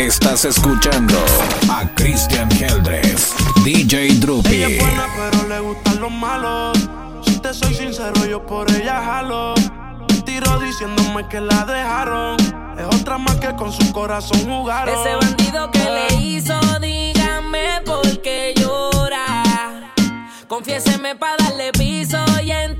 Estás escuchando a Christian Heldres, DJ Drupi. Ella es buena, pero le gustan los malos. Si te soy sincero, yo por ella jalo. Tiro diciéndome que la dejaron. Es otra más que con su corazón jugaron. Ese bandido que le hizo, dígame por qué llora. Confiéseme para darle piso y enterrarlo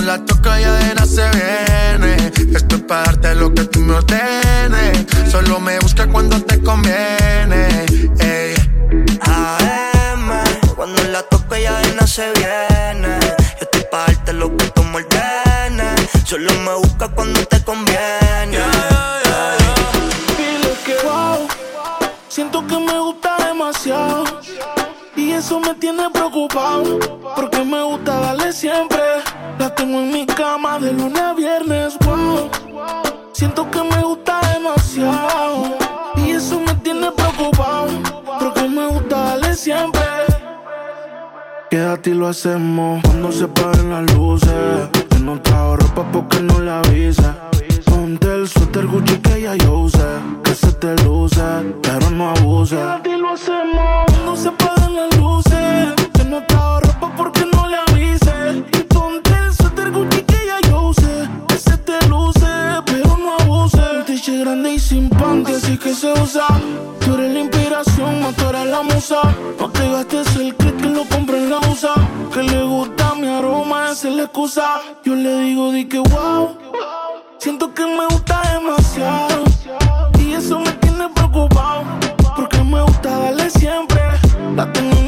no la toca y adena se viene. Esto es para darte lo que tú me ordenes. Solo me busca cuando te conviene. Ey. AM, cuando la toca y adena se viene. tengo en mi cama de lunes a viernes, wow. Siento que me gusta demasiado y eso me tiene preocupado. Porque me gusta darle siempre. Quédate y lo hacemos cuando se paguen las luces. Yo no trajo ropa porque no la avisa. Ponte el suéter Gucci que ya yo usé. Que se te luce, pero no abuse. Quédate y lo hacemos cuando se paguen las luces. Yo no trajo ropa porque no se usa. Tú eres la inspiración, más tú eres la musa. No te gastes el click que lo compra en la usa. Que le gusta mi aroma, esa es la excusa. Yo le digo, di que wow. Siento que me gusta demasiado. Y eso me tiene preocupado. Porque me gusta darle siempre. La tengo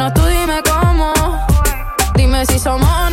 Escaparnos tú dime cómo. Dime si no somos.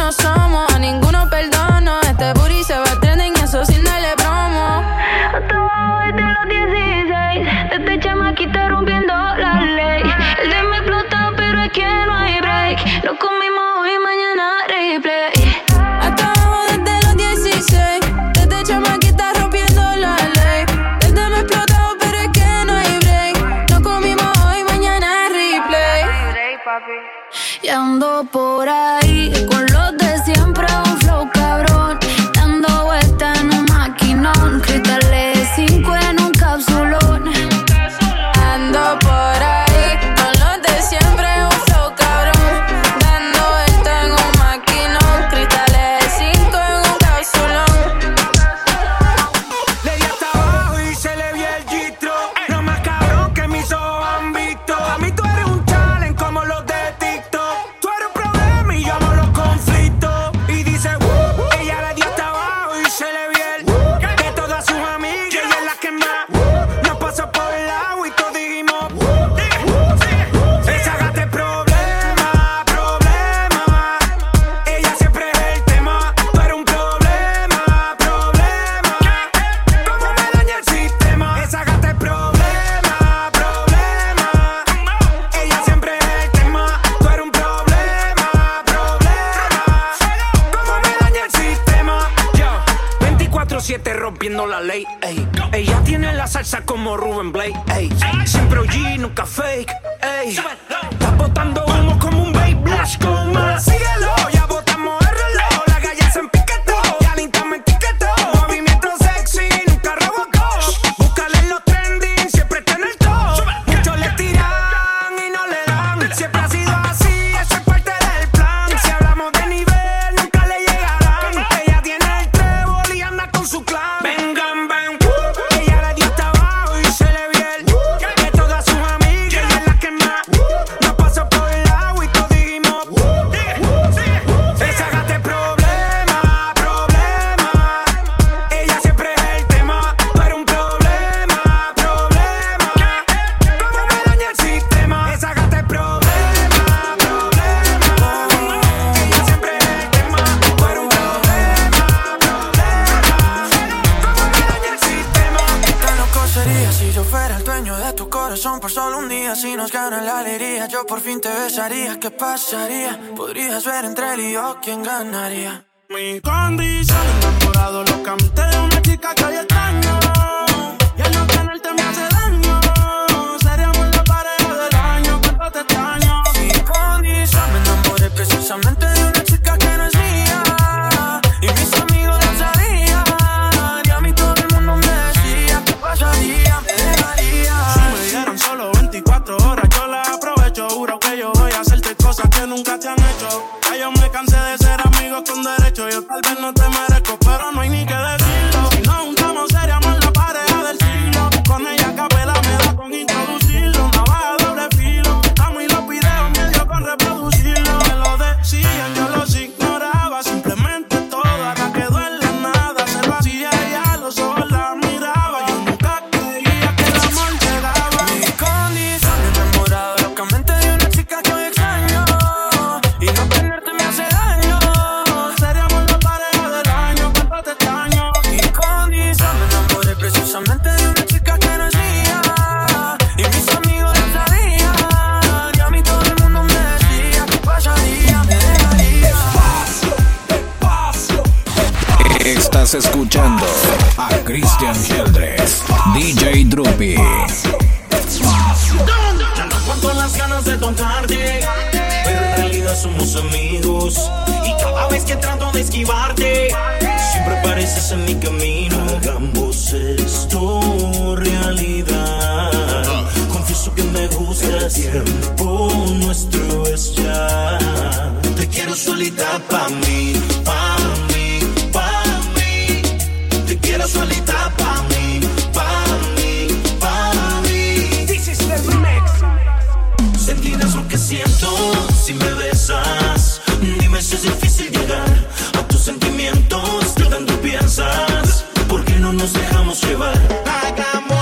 nos dejamos llevar. Hagamos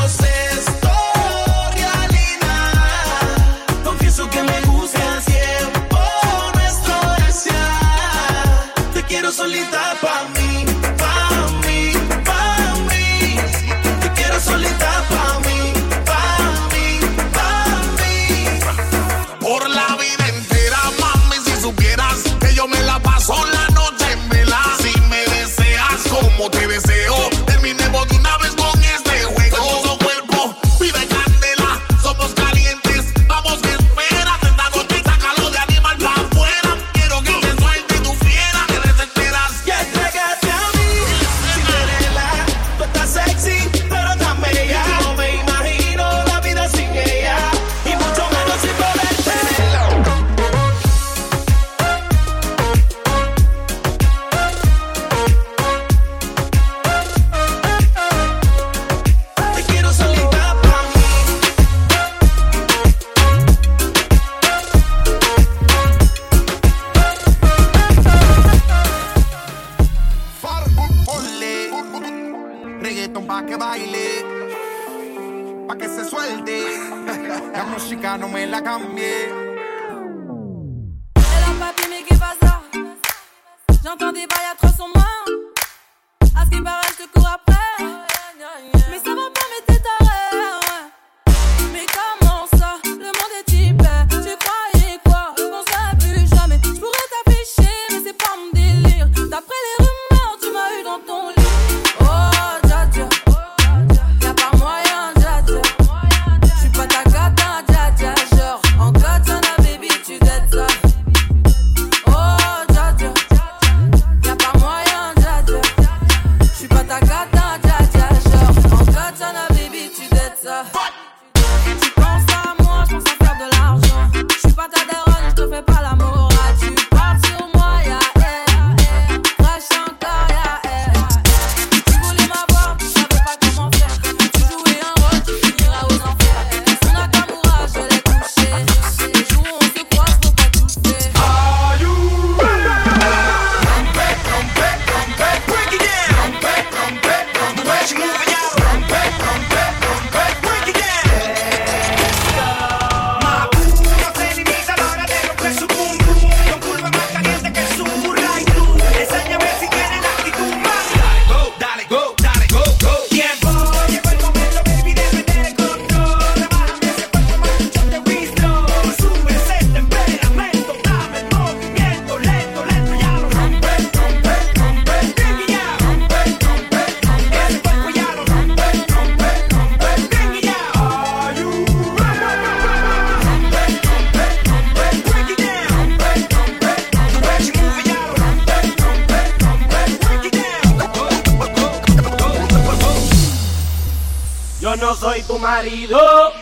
marido,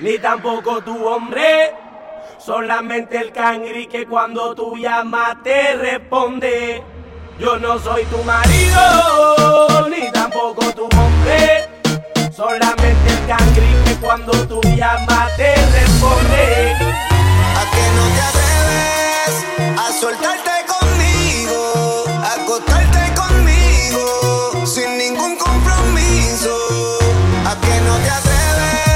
ni tampoco tu hombre. Solamente el cangri que cuando tú llamas te responde. Yo no soy tu marido, ni tampoco tu hombre. Solamente el cangri que cuando tú llamas te responde. A que no te atreves a soltarte conmigo, a acostarte conmigo, sin ningún compromiso. no te atreves.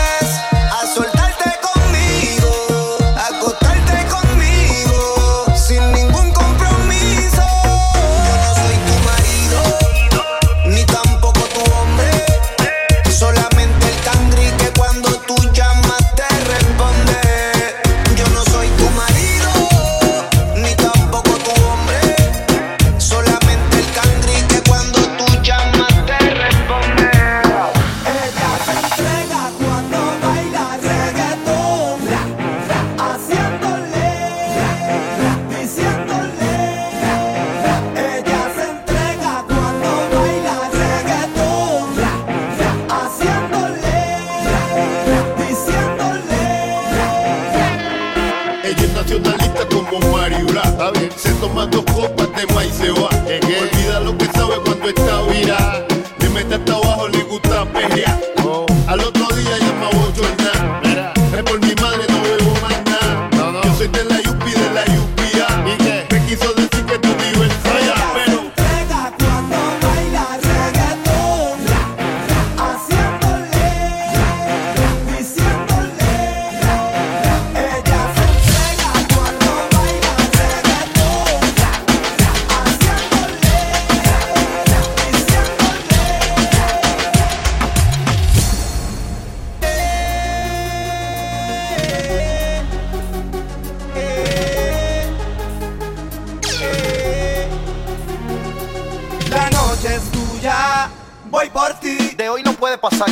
voy por ti. De hoy no puede pasar.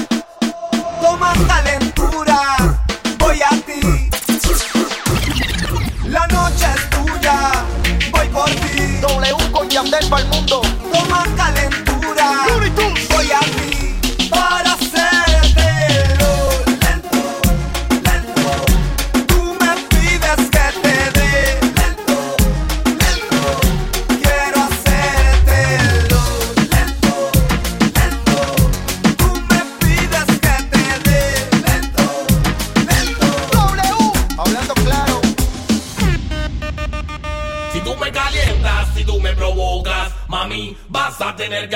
Toma calentura, voy a ti. La noche es tuya, voy por ti. W con Yandel para el mundo.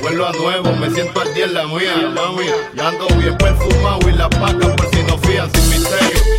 vuelvo a nuevo, me siento al día en la mía, mami. Ya ando bien perfumado y las vacas por si no fían sin misterio.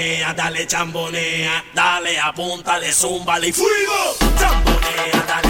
chambonea, dale chambonea, dale apunta de zumba y fuego. Chambonea, dale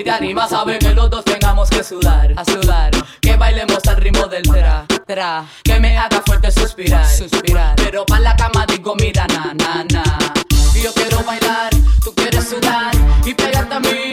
y te animas, saben que los dos tengamos que sudar, a sudar. Que bailemos al ritmo del tra, tra. Que me haga fuerte suspirar, suspirar. Pero pa' la cama digo, mira, na, na, na. Yo quiero bailar, tú quieres sudar y pegarte a mí,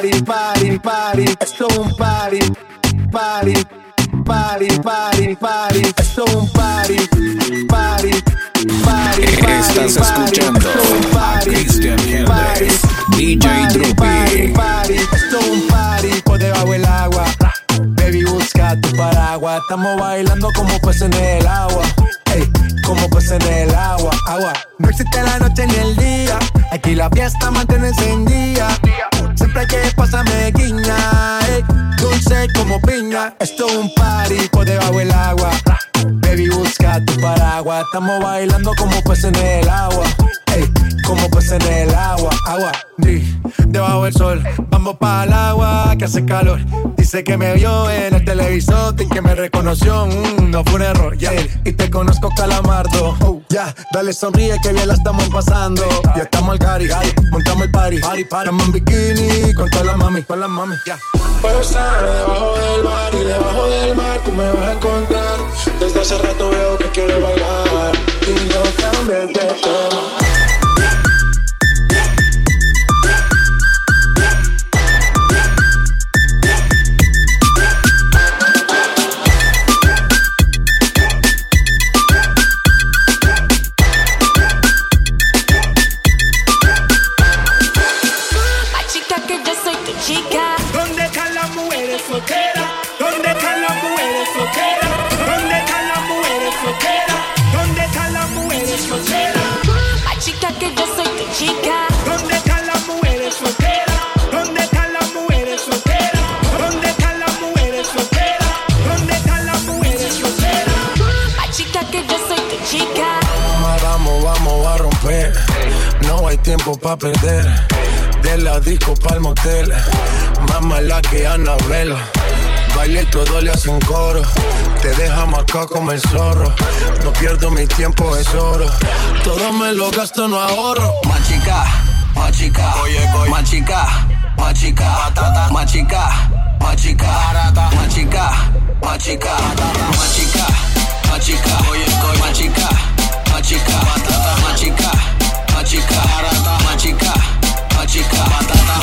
Party, party, party. Esto es un party, party, party, party, party. Esto es un party, party, party, Estás escuchando a Cristian Hendrix, DJ Drupi. party. Esto es un party por debajo del agua. Baby, busca tu paraguas. Estamos bailando como peces en el agua. Ey, como peces en el agua. Agua. No existe la noche ni el día. Aquí la fiesta mantiene encendida. Siempre que pasarme guiña. ey, dulce como piña. Esto es un party por debajo del agua. Baby, busca tu paraguas. Estamos bailando como peces en el agua. Ey, como peces en el agua. Agua, di, debajo del sol. Vamos para el agua que hace calor. Dice que me vio en el televisor y que me reconoció. Mm, no fue un error, ya. Y te conozco, calamardo. Oh, ya, dale sonríe que bien la estamos pasando. Ya estamos al cari, montamos el party. party, party. En bikini con todas las mami, con las mami, ya. Puedo estar debajo del mar y debajo del mar tú me vas a encontrar. Desde hace rato veo que quieres bailar y no cambies de tema. Tiempo para perder. De la disco pa'l motel. Más mala que Anabela. Baile todo le hacen coro. Te deja marcado como el zorro. No pierdo mi tiempo, es oro. Todo me lo gasto, no ahorro. Machica, machica, oye, oye. machica, machica, patata, machica, machica, barata, machica, machica, machica, machica, oye, oye. machica, machica, patata, machica, machica, barata, machica, machica, patata.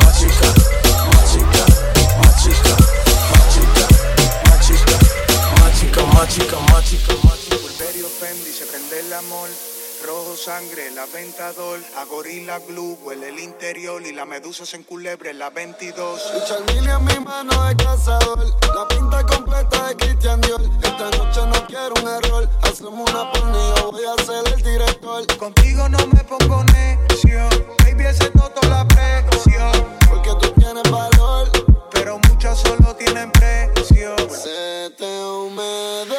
Machica, machica, machica, machica, machica, machica, machica, machica. Pulverio Fendi se prende el amor. Rojo sangre, la ventador. A gorila glue, huele el interior. Y la medusa se enculebre en la 22. Y Charmini en mi mano de cazador. La pinta completa de Christian Dior. Esta noche no quiero un error. Hacemos una porni, yo voy a ser el director. Contigo no me pongo necio. Baby, ese toto la presión. Porque tú tienes valor. Pero muchos solo tienen precio. Se te humedeció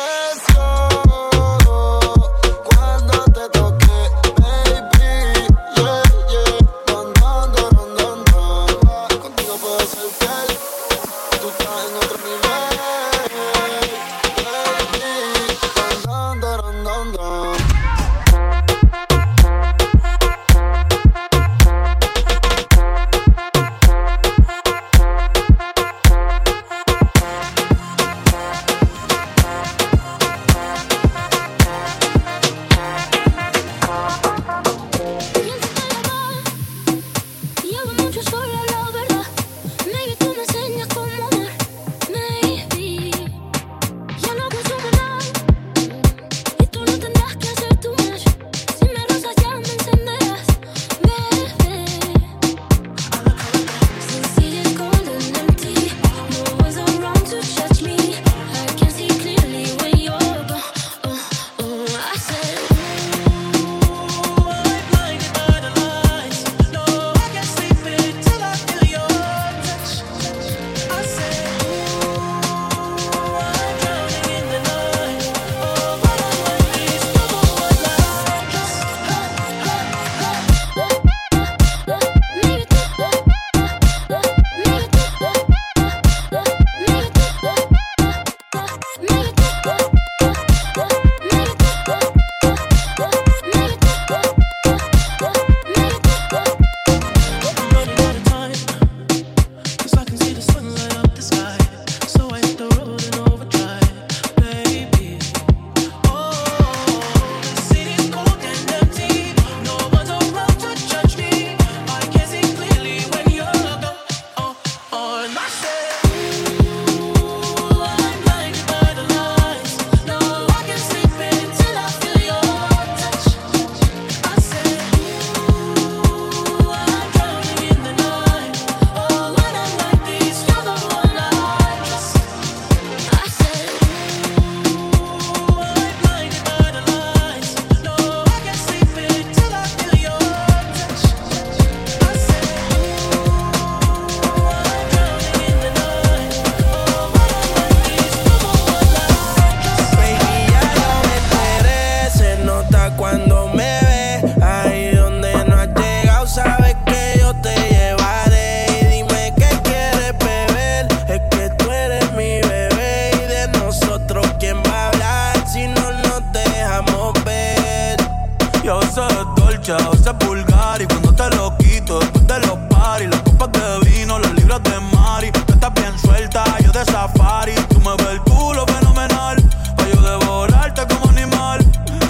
a veces es vulgar Y cuando te lo quito, después de los paris Las copas de vino, las libras de mari Tú estás bien suelta, yo de safari Tú me ves el culo fenomenal Pa' yo devorarte como animal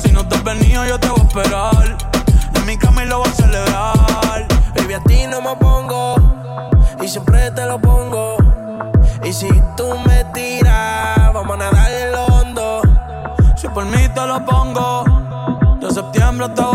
Si no te has venido, yo te voy a esperar En mi cama y lo voy a celebrar Baby, a ti no me pongo y siempre te lo pongo. Y si tú me tiras, vamos a nadar en lo hondo. Si por mí te lo pongo De septiembre hasta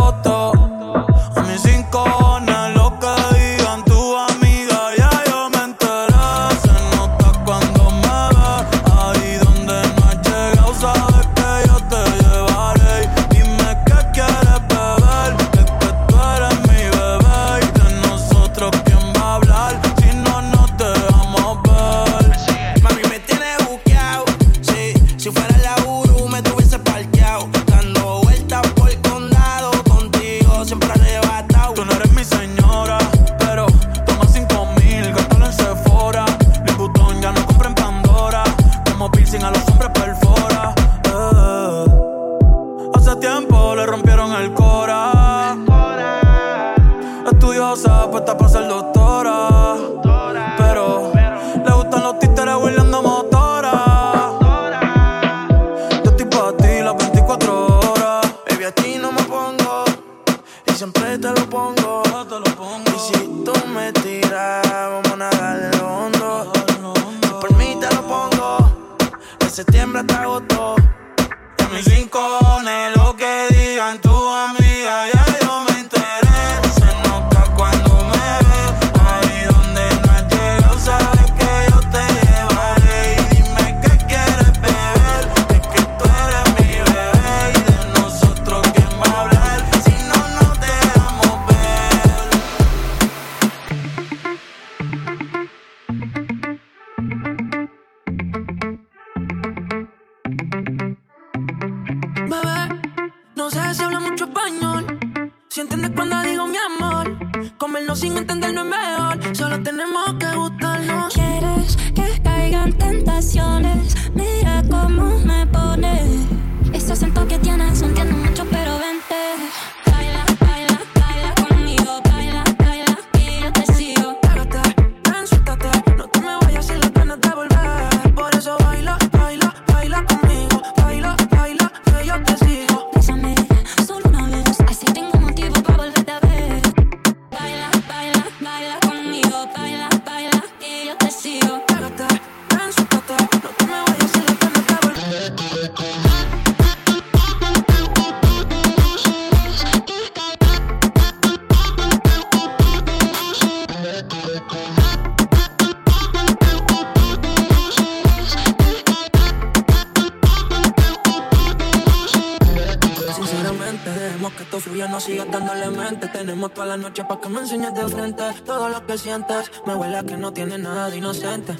me enseñas de frente todo lo que sientes. Me huele a que no tiene nada de inocente.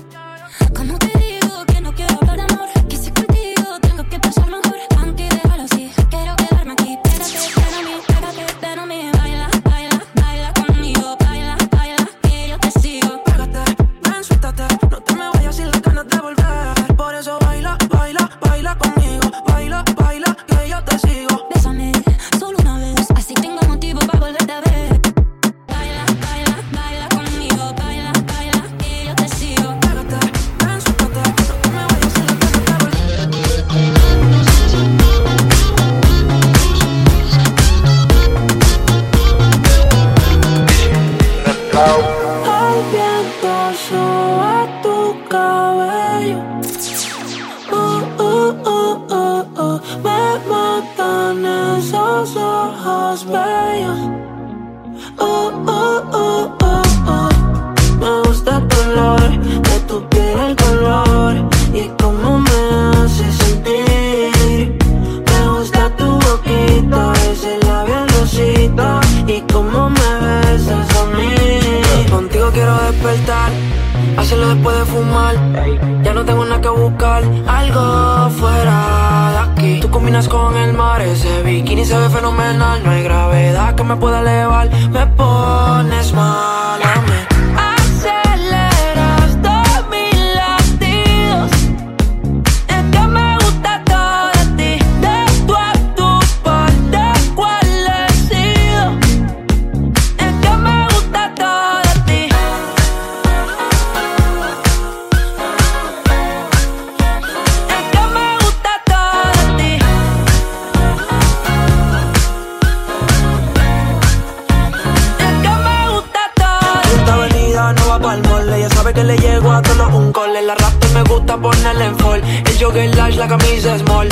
sabe que le llego a todos un call. El arrastre me gusta ponerle en fall. El jogger lash, la camisa small.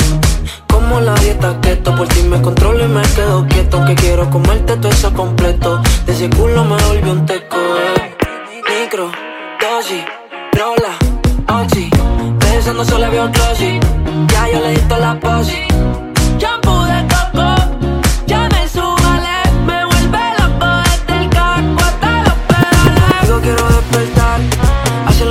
Como la dieta keto, por ti me controlo y me quedo quieto. Aunque quiero comerte todo eso completo. De ese culo me volvió un teco, eh. Micro, dosis, rola, oxi. Besando solo había otro Ya yo le di toda la posi.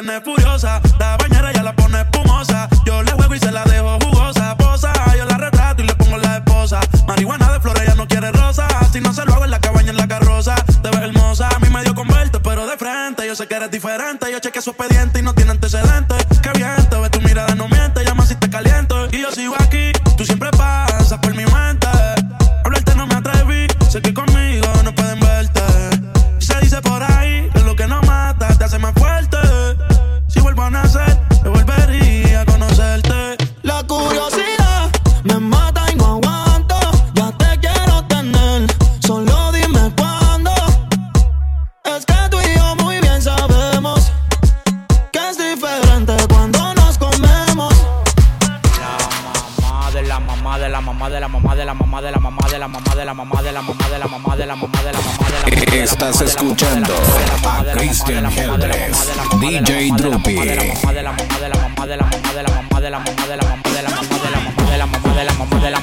tiene furiosa. La bañera ya la pone espumosa. Yo le juego y se la dejo jugosa. Posa, yo la retrato y le pongo la esposa. Marihuana de flores, ya no quiere rosa. Si no se lo hago en la cabaña, en la carroza. Te ves hermosa, a mí me dio converte, pero de frente. Yo sé que eres diferente, yo chequeé su expediente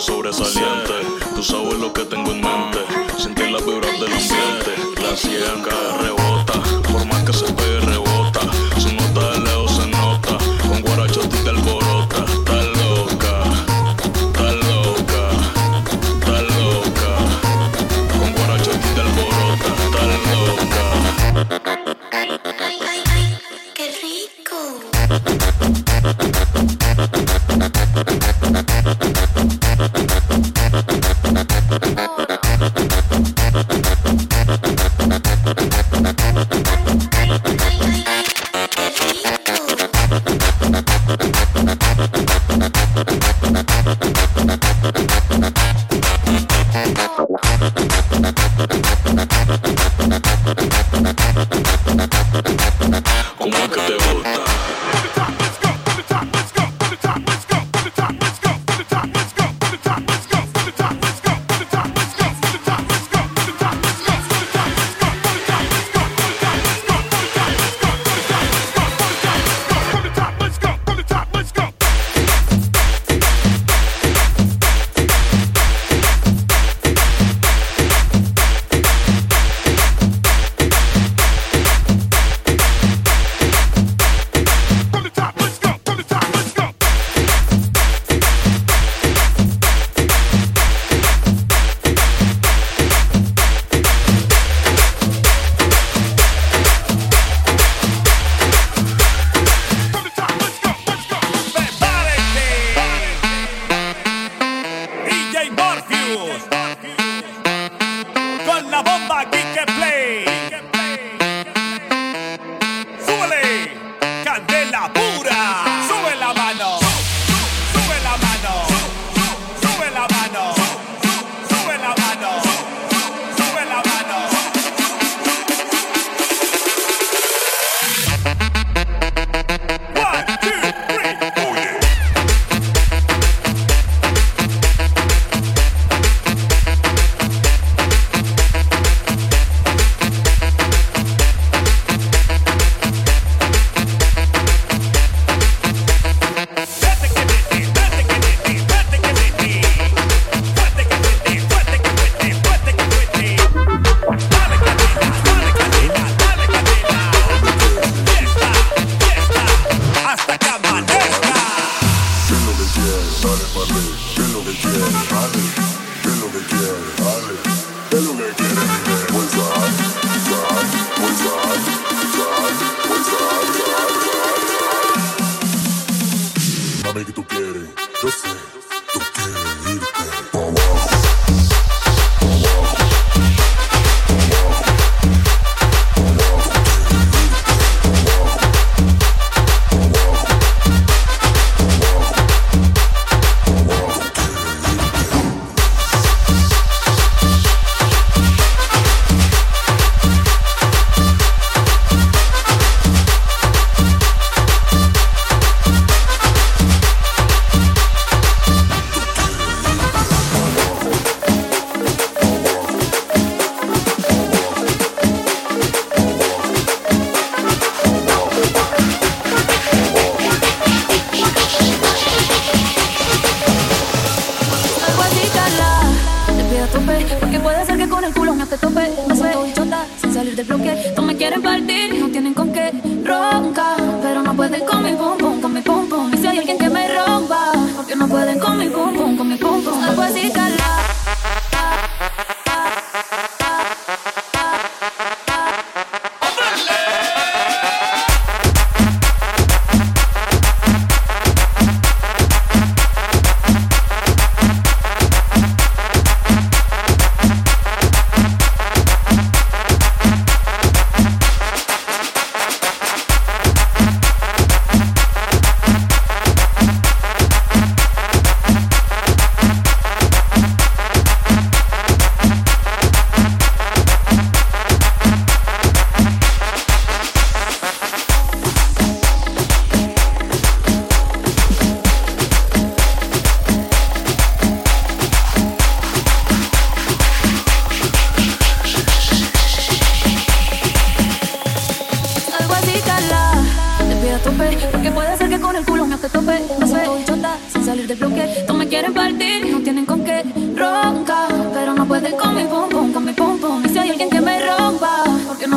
sobresaliente. Tú sabes lo que tengo en mente. Sentir las vibras del ambiente. La ciega rebota.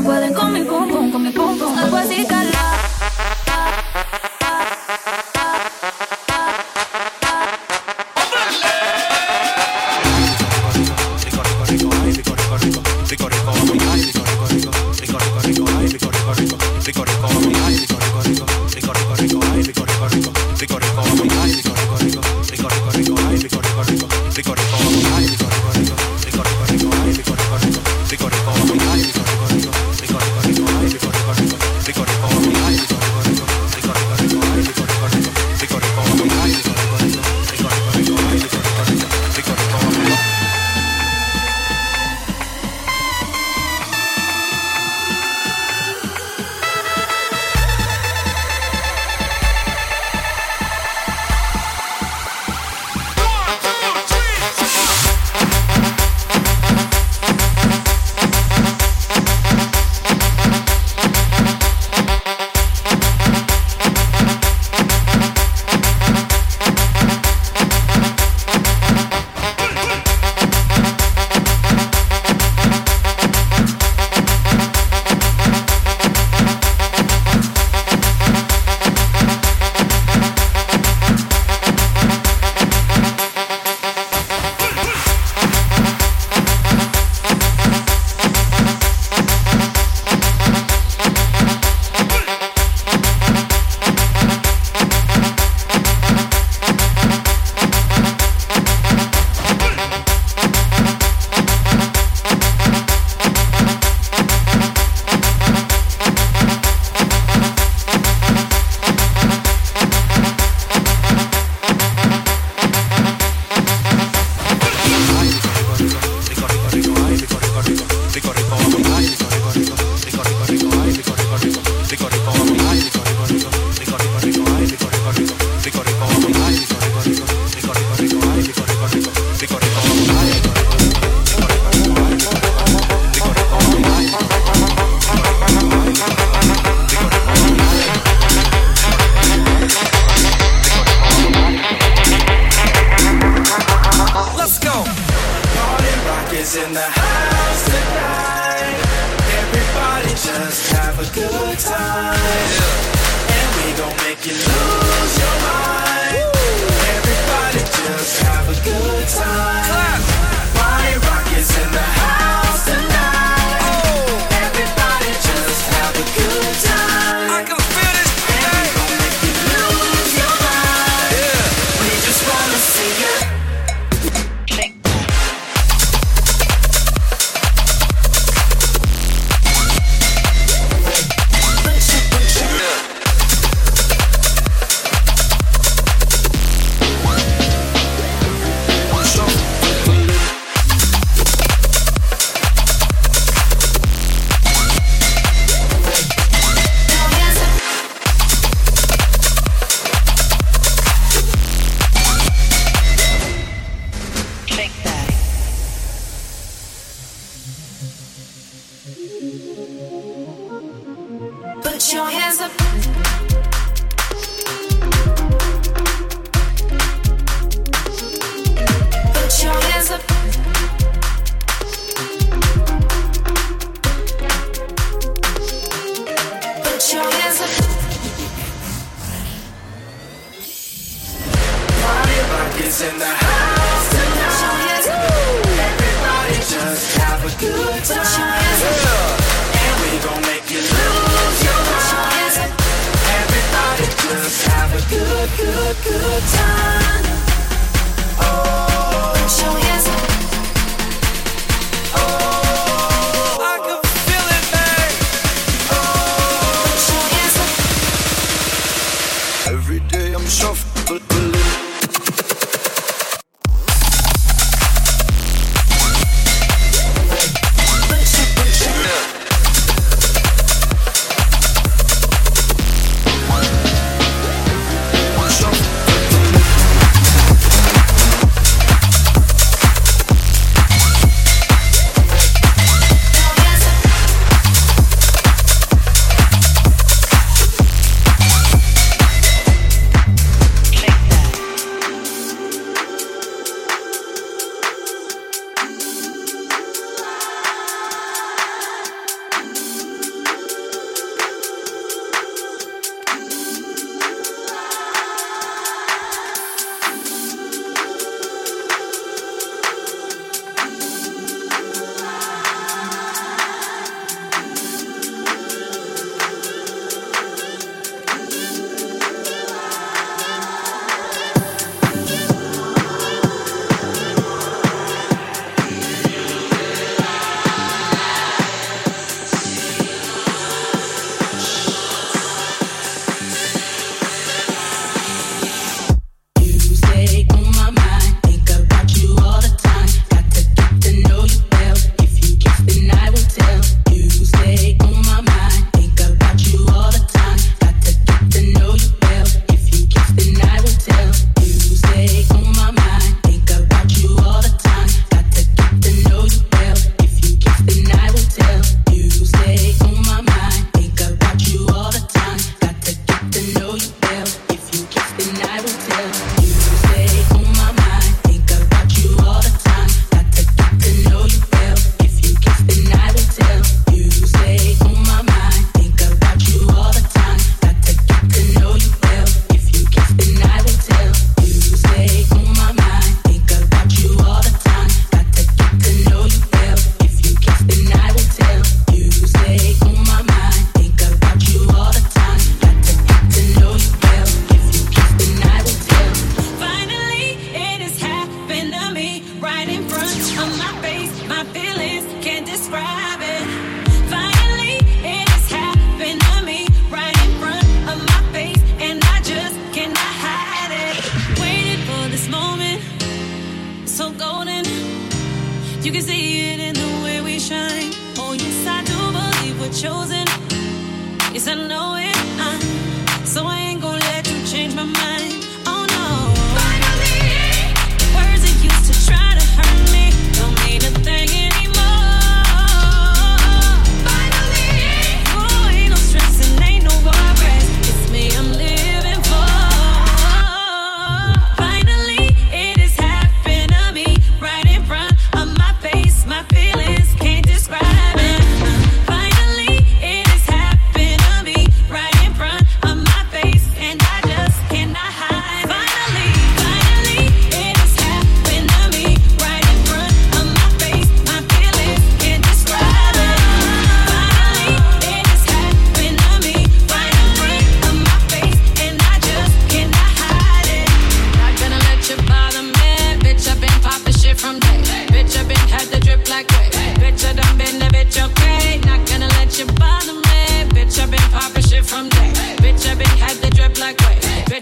Pueden con mi pum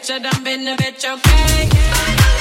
picture, done been a bitch, okay?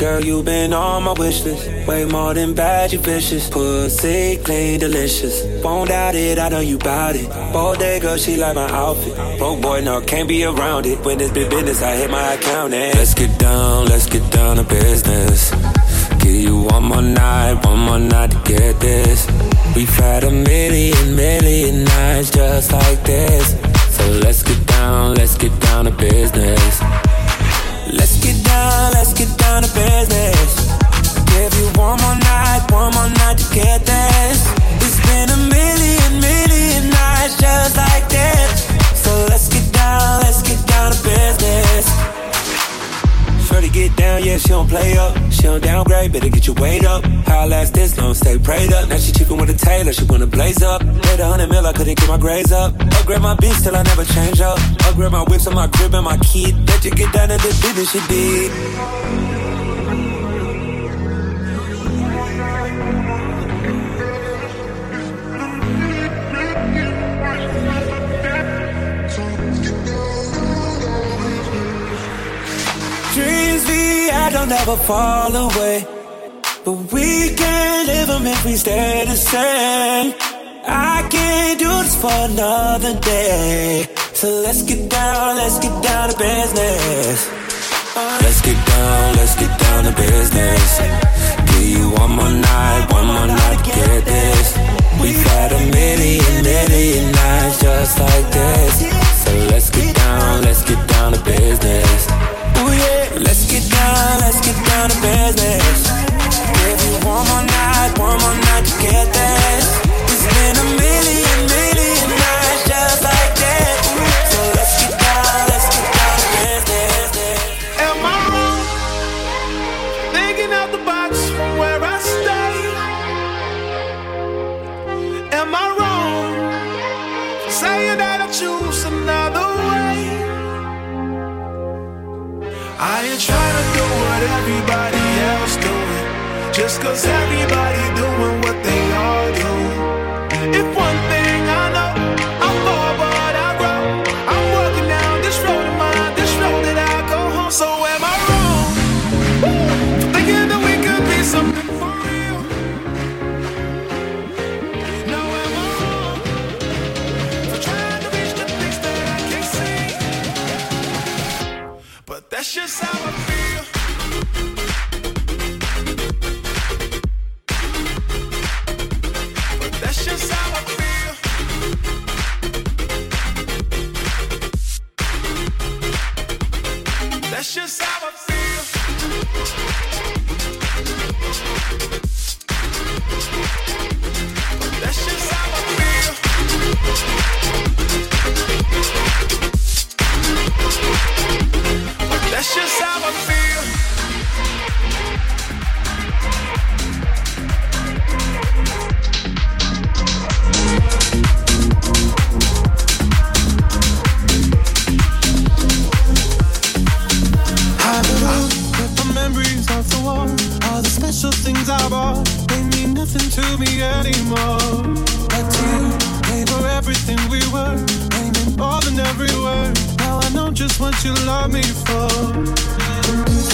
Girl, you been on my wish list. Way more than bad, you vicious. Pussy clean, delicious. Won't doubt it, I know you bout it. Bodega, she like my outfit. Broke boy, no, can't be around it. When it's big business, I hit my account and let's get down, let's get down to business. Give you one more night, one more night to get this. We've had a million, million nights just like this. So let's get down, let's get down to business. Down to business. Give you one more night, one more night to get this. It's been a million, million nights just like this. So let's get down, let's get down to business. Shorty get down, yeah, she don't play up. She don't downgrade, better get your weight up. How I last this long, stay prayed up. Now she cheapin' with a tailor, she wanna blaze up. Paid a hundred mil, I couldn't get my grades up. Upgrade my beats till I never change up. Upgrade my whips on my crib and my key. Let you get down to the business she did. Had don't fall away. But we can't live them if we stay the same. I can't do this for another day. So let's get down, let's get down to business. Let's get down, let's get down to business. Give you one more night, one more night to get this. We've had a million, million nights just like this. So let's get down, let's get down to business. Let's get down, let's get down to business. Give you one more night, one more night to get this. It's been a million, million Just cause everybody doing what they all do. If one thing I know, I'm forward, I grow. I'm walking down this road of mine, this road that I go home. So am I wrong? Thinking that we could be something for real. No, am I wrong? For trying to reach the things that I can't see. But that's just how nothing to me anymore. But you, they were everything we were. They meant more than every word. Now I know just what you love me for.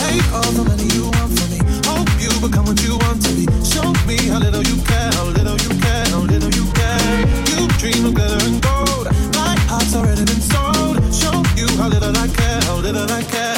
Take all the money you want from me. Hope you become what you want to be. Show me how little you care, how little you care, how little you care. You dream of glitter and gold. My heart's already been sold. Show you how little I care, how little I care.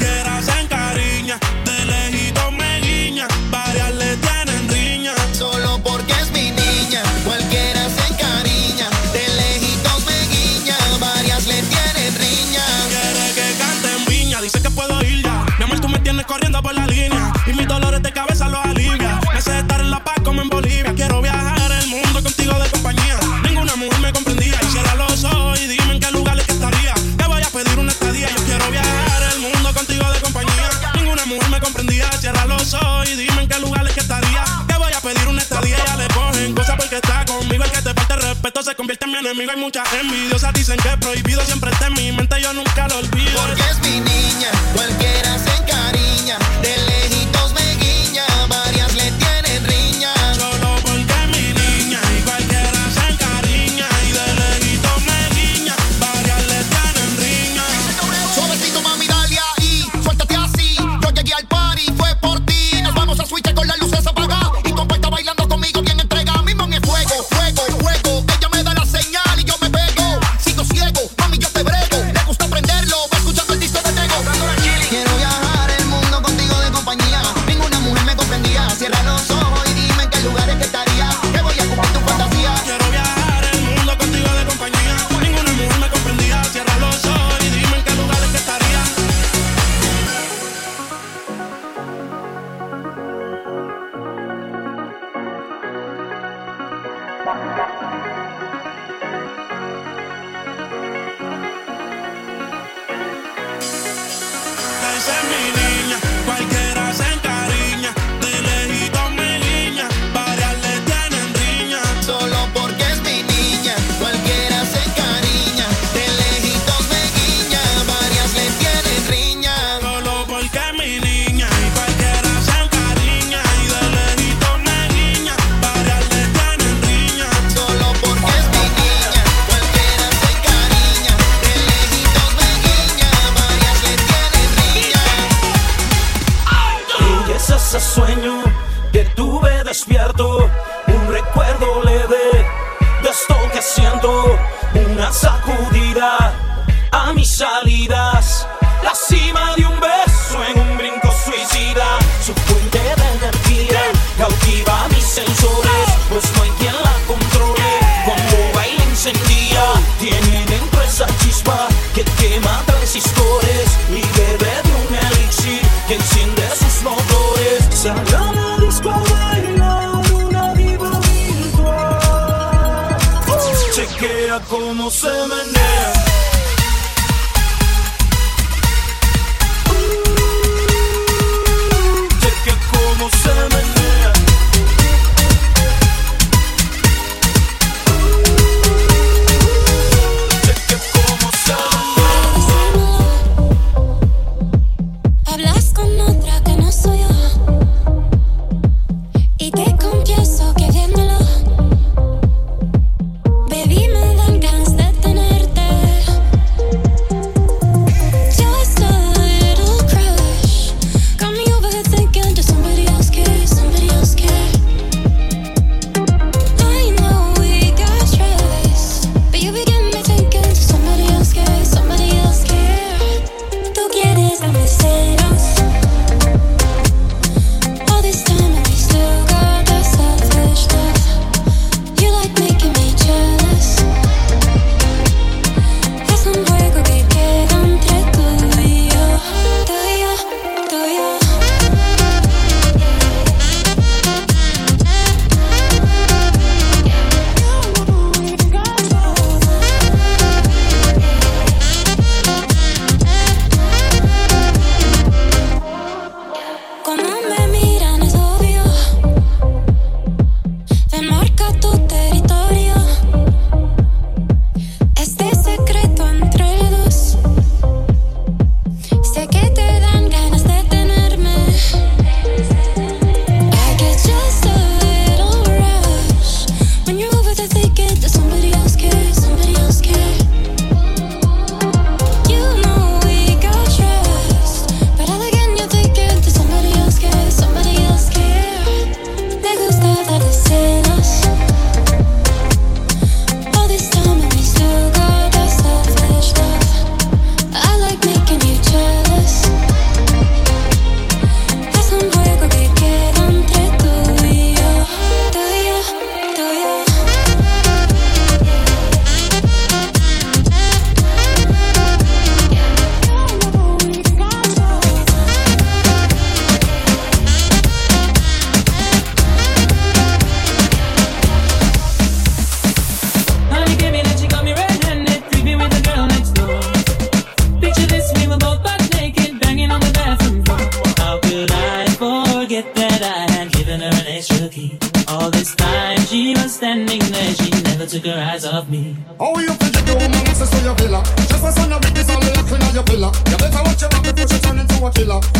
yeah. muchas envidiosas dicen que prohibido siempre está en mi mente, yo nunca lo olvido. que quema transistores y bebe de un elixir que enciende sus motores. Sale a la disco a bailar una diva virtual. Chequea cómo se menea. took eyes me. Oh, you think you do, man, this your villa. Just a son of a bitch, all the luck in your villa. You better watch your before she turn into a killer.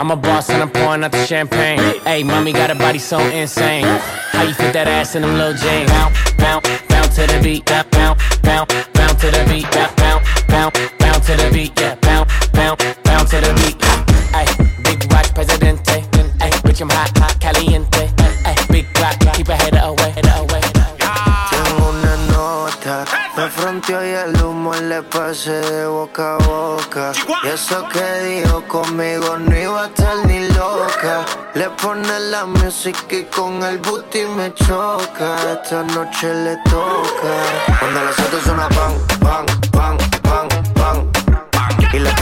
I'm a boss and I'm pouring out the champagne. Hey, mommy got a body so insane. How you fit that ass in them little jeans? Bounce, bounce, bounce to the beat. Bounce, bounce, bounce, bounce to the beat. Bounce, bounce, bounce, bounce to the beat. Yeah, bounce, bounce, bounce to the beat. Hey, big watch, presidente. Hey, bitch, I'm hot, hot, caliente. Hey, big clock, keep a head away, header away. Tengo una nota, me fronteó y el le pase de boca a boca. Y eso que dijo conmigo no iba a estar ni loca. Le pone la música y con el booty me choca. Esta noche le toca. Cuando las otras suena pan, pan, pan, pan, pan. Y la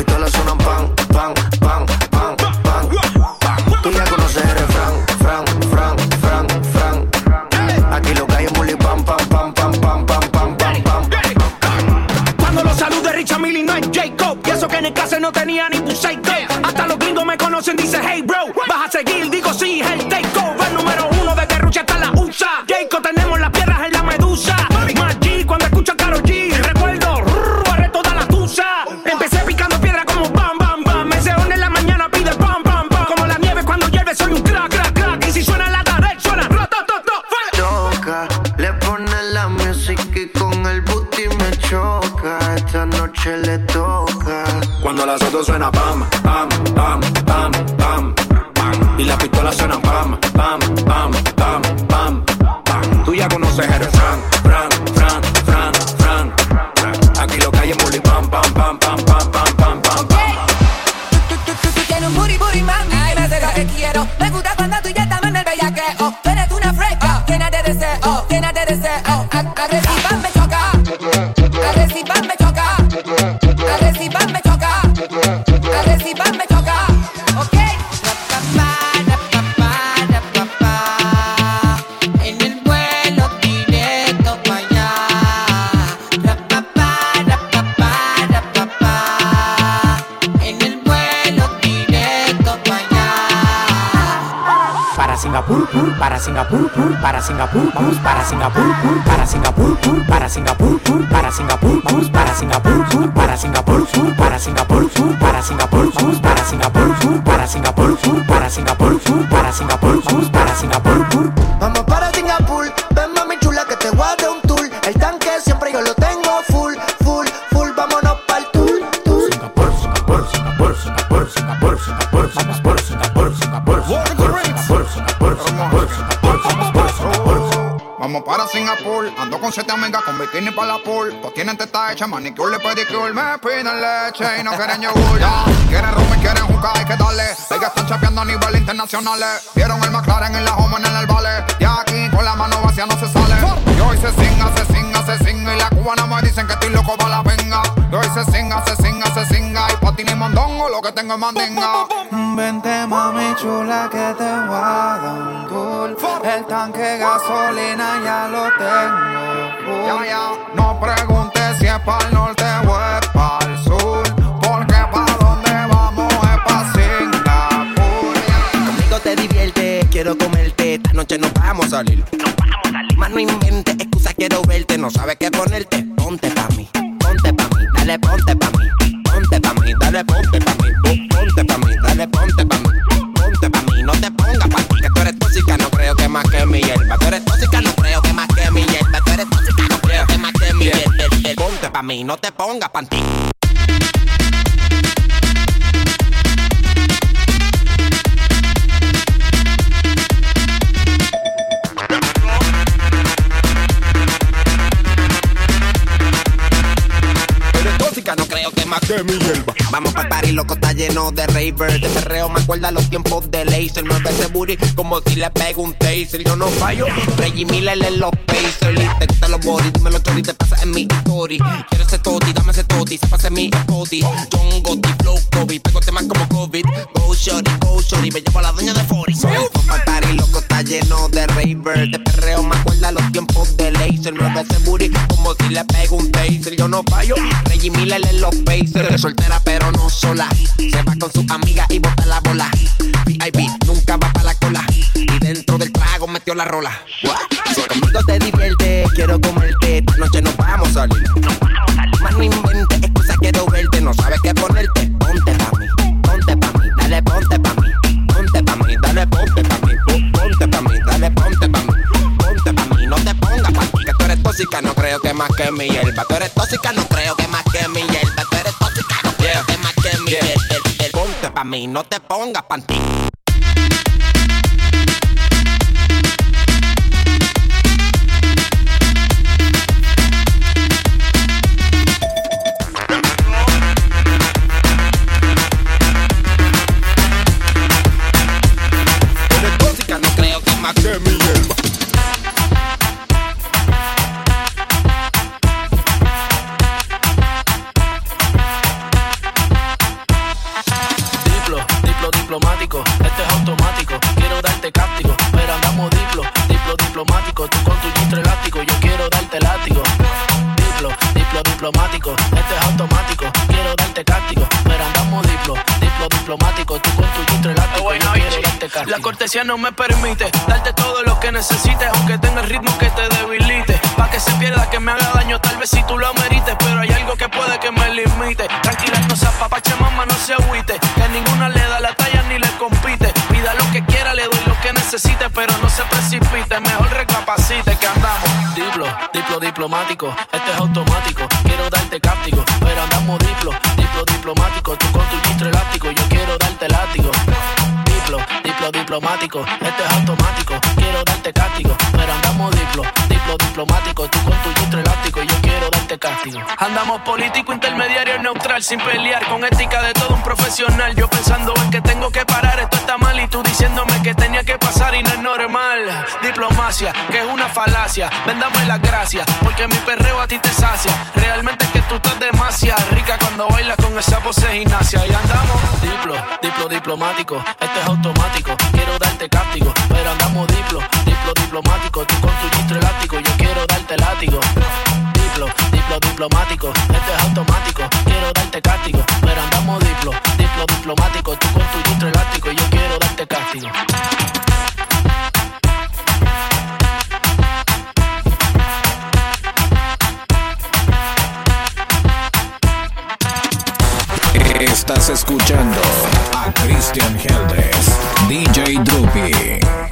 no tenía ni tu Hasta los gringos me conocen, dice hey bro, vas a seguir, digo sí Habana, bam Singapur, pur, para Singapur, pur, para Singapur, para Singapur, pur, para Singapur, pur, para Singapur, pur, para Singapur, para Singapur, pur, para Singapur, pur, para Singapur, pur, para Singapur, para Singapur, pur, para Singapur, pur, para Singapur, pur, para Singapur, para Singapur, pur. Vamos para Singapur, ven mami chula que te guarde un Ando con siete amigas con bikini para la pool. Pues tienen teta hecha, manicure y pedicure. Me piden leche y no quieren yogur. Ya, quieren rum y quieren jugar, hay que darle. Ellas están chapeando a nivel internacional. Vieron el McLaren en la home en el vale. Y aquí con la mano vacía no se sale. Y hoy se singa, se Y la cubana me dicen que estoy loco para la venga. Y hoy se singa, se singa, se singa. Y patín y mondongo, lo que tengo es mandinga. Vente mami chula que te voy a dar un tour El tanque gasolina ya lo tengo Ya, ya, no preguntes si es para el norte o es para el sur. Porque para donde vamos es para Singapur. Conmigo te divierte, quiero comerte. Noche nos vamos a salir. Nos vamos a salir. Más no inventes excusa, quiero verte. No sabes qué ponerte. Ponte pa' mí, ponte pa' mí, dale ponte pa' mí. Ponte pa' mí, dale ponte pa' mí. Po- Ponte pa' mí, dale ponte pa' mí. Ponte pa' mí, no te pongas pa' ti. Que tú eres tóxica, no creo que más que mi hierba. Tú eres tóxica, no creo que más que mi hierba. Tú eres tóxica, no creo que más que mi hierba. Ponte pa' mí, no te pongas pa' ti. tell me, mi Vamos pa' party, loco, está lleno de raver. De perreo me acuerda los tiempos de laser. Mueve ese booty como si le pego un taser. Yo no fallo, Reggie Miller en los Pacers. Te gustan los body, dime los chorri, te pasa en mi story. Quiero ese toti, dame ese toti, se pasa en mi body. John Gotti, Flow Kobe, pego temas como COVID. Go shorty, go shorty, me llevo a la dueña de 40. Vamos pa' party, loco, está lleno de raver. De perreo me acuerda los tiempos de laser. Mueve ese booty como si le pego un taser. Yo no fallo, Reggie Miller en los Pacers. Soltera pero no sola. Se va con su amiga y bota la bola. VIP nunca va pa' la cola. Y dentro del trago metió la rola. Si conmigo te divierte, quiero comerte. Esta noche nos vamos a salir. Más no inventes excusa, quiero verte. No sabes qué ponerte. Ponte pa' mí, ponte pa' mí, dale ponte pa' mí. Ponte pa' mí, dale ponte pa' mí. Po- Ponte pa' mí, dale ponte pa' mí. Ponte pa' mí, no te pongas pa' ti. Que tú eres tóxica, no creo que más que mi hierba. Tú eres tóxica, no mami, no te pongas panty. No me permite darte todo lo que necesites, aunque tenga el ritmo que te debilite. Pa' que se pierda, que me haga daño, tal vez si tú lo merites, pero hay algo que puede que me limite. Tranquila, no se apapache, mamá, no se agüite, que ninguna le da la talla ni le compite. Pida lo que quiera, le doy lo que necesite, pero no se precipite, mejor recapacite que andamos. Diplo, diplo diplomático, este es automático. Quiero darte cáptico, pero andamos diplo, diplo diplomático. Diplomático, este es automático. Quiero darte cáptico, pero andamos diplo, diplo diplomático. Tú con tu gistro elástico, cáptico. Andamos político, intermediario, neutral, sin pelear, con ética de todo un profesional. Yo pensando en que tengo que parar, esto está mal, y tú diciéndome que tenía que pasar y no es normal. Diplomacia, que es una falacia. Vendame las gracias, porque mi perreo a ti te sacia. Realmente es que tú estás demasiado rica cuando bailas con esa pose gimnasia. Y andamos diplo, diplo diplomático, este es automático. Quiero darte cáptico, pero andamos diplo, diplo diplomático. Tú con tu gistro elástico, yo quiero darte látigo. Diplo, diplo diplo diplomático, esto es automático, quiero darte castigo, pero andamos diplo, diplo diplomático, tú con tu distro elástico, yo quiero darte castigo. Estás escuchando a Christian Heldes, DJ Droopy.